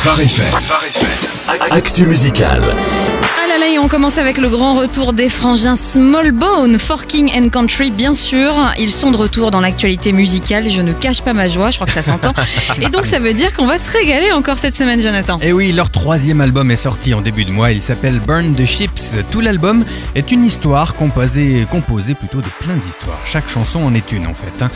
Phare. Actu musical. On commence avec le grand retour des frangins Smallbone, Forking and Country, bien sûr. Ils sont de retour dans l'actualité musicale. Je ne cache pas ma joie, je crois que ça s'entend. Et donc, ça veut dire qu'on va se régaler encore cette semaine, Jonathan. Et oui, leur troisième album est sorti en début de mois. Il s'appelle Burn the Ships. Tout l'album est une histoire composée, composée plutôt de plein d'histoires. Chaque chanson en est une en fait. hein.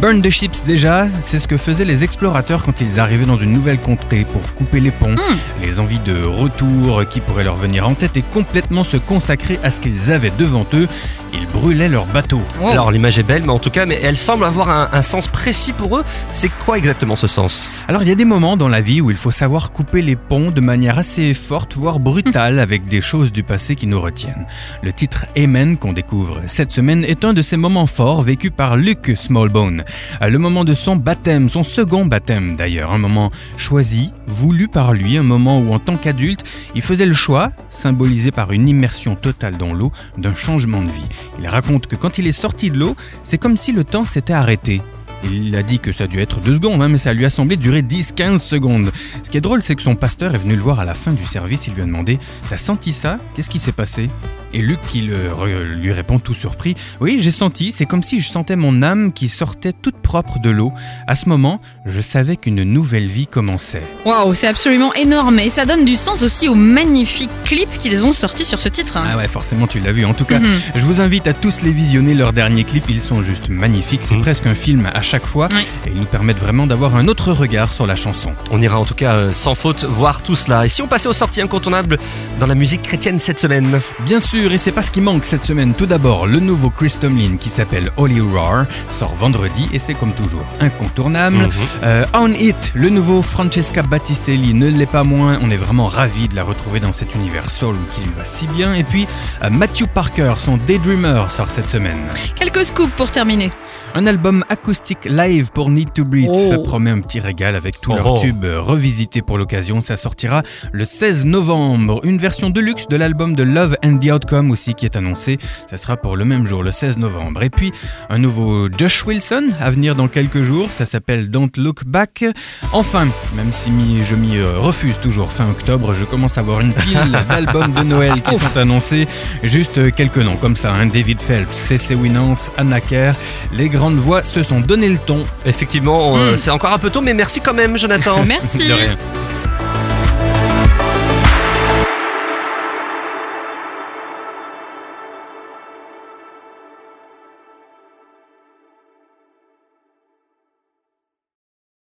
Burn the Ships, déjà, c'est ce que faisaient les explorateurs quand ils arrivaient dans une nouvelle contrée pour couper les ponts. Les envies de retour qui pourraient leur venir en tête et complètement se consacrer à ce qu'ils avaient devant eux. Ils brûlaient leur bateau. Wow. Alors l'image est belle, mais en tout cas, mais elle semble avoir un, un sens précis pour eux. C'est quoi exactement ce sens? Alors il y a des moments dans la vie où il faut savoir couper les ponts de manière assez forte, voire brutale, avec des choses du passé qui nous retiennent. Le titre Amen qu'on découvre cette semaine est un de ces moments forts vécus par Luke Smallbone. Le moment de son baptême, son second baptême d'ailleurs, un moment choisi, voulu par lui, un moment où en tant qu'adulte, il faisait le choix, symbolisé par une immersion totale dans l'eau, d'un changement de vie. Il raconte que quand il est sorti de l'eau, c'est comme si le temps s'était arrêté. Il a dit que ça a dû être deux secondes, hein, mais ça lui a semblé durer 10-15 secondes. Ce qui est drôle, c'est que son pasteur est venu le voir à la fin du service. Il lui a demandé T'as senti ça? Qu'est-ce qui s'est passé? Et Luc, qui le re- lui répond tout surpris Oui, j'ai senti. C'est comme si je sentais mon âme qui sortait toute propre de l'eau. À ce moment, je savais qu'une nouvelle vie commençait. Waouh, c'est absolument énorme. Et ça donne du sens aussi au magnifique clip qu'ils ont sorti sur ce titre. Ah ouais, forcément, tu l'as vu. En tout cas, Mhm. je vous invite à tous les visionner. Leurs derniers clips, ils sont juste magnifiques. C'est Mhm. presque un film à chaque fois. Oui. Et ils nous permettent vraiment d'avoir un autre regard sur la chanson. On ira en tout cas euh, sans faute voir tout cela. Et si on passait aux sorties incontournables dans la musique chrétienne cette semaine? Bien sûr, et c'est pas ce qui manque cette semaine. Tout d'abord, le nouveau Chris Tomlin qui s'appelle Holy Roar sort vendredi et c'est comme toujours incontournable. Mhm. Euh, On It, le nouveau Francesca Battistelli ne l'est pas moins. On est vraiment ravis de la retrouver dans cet univers soul qui lui va si bien. Et puis, euh, Matthew Parker, son Daydreamer, sort cette semaine. Quelques scoops pour terminer. Un album acoustique live pour Need to Breathe. Oh. Ça promet un petit régal avec tous Oh leurs oh. tubes revisités pour l'occasion. Ça sortira le 16 novembre. Une version de luxe de l'album de Love and the Outcome aussi qui est annoncé. Ça sera pour le même jour, le 16 novembre. Et puis un nouveau Josh Wilson à venir dans quelques jours. Ça s'appelle Don't Look Back. Enfin, même si je m'y euh, refuse toujours fin octobre, je commence à avoir une pile d'albums de Noël qui sont annoncés. Juste quelques noms comme ça. hein. David Phelps, C.C. Winans, Anna Kerr. Les grandes voix se sont donné le ton. Effectivement, euh, Mm. c'est encore un peu tôt, mais merci quand même, Jonathan. Merci. De rien.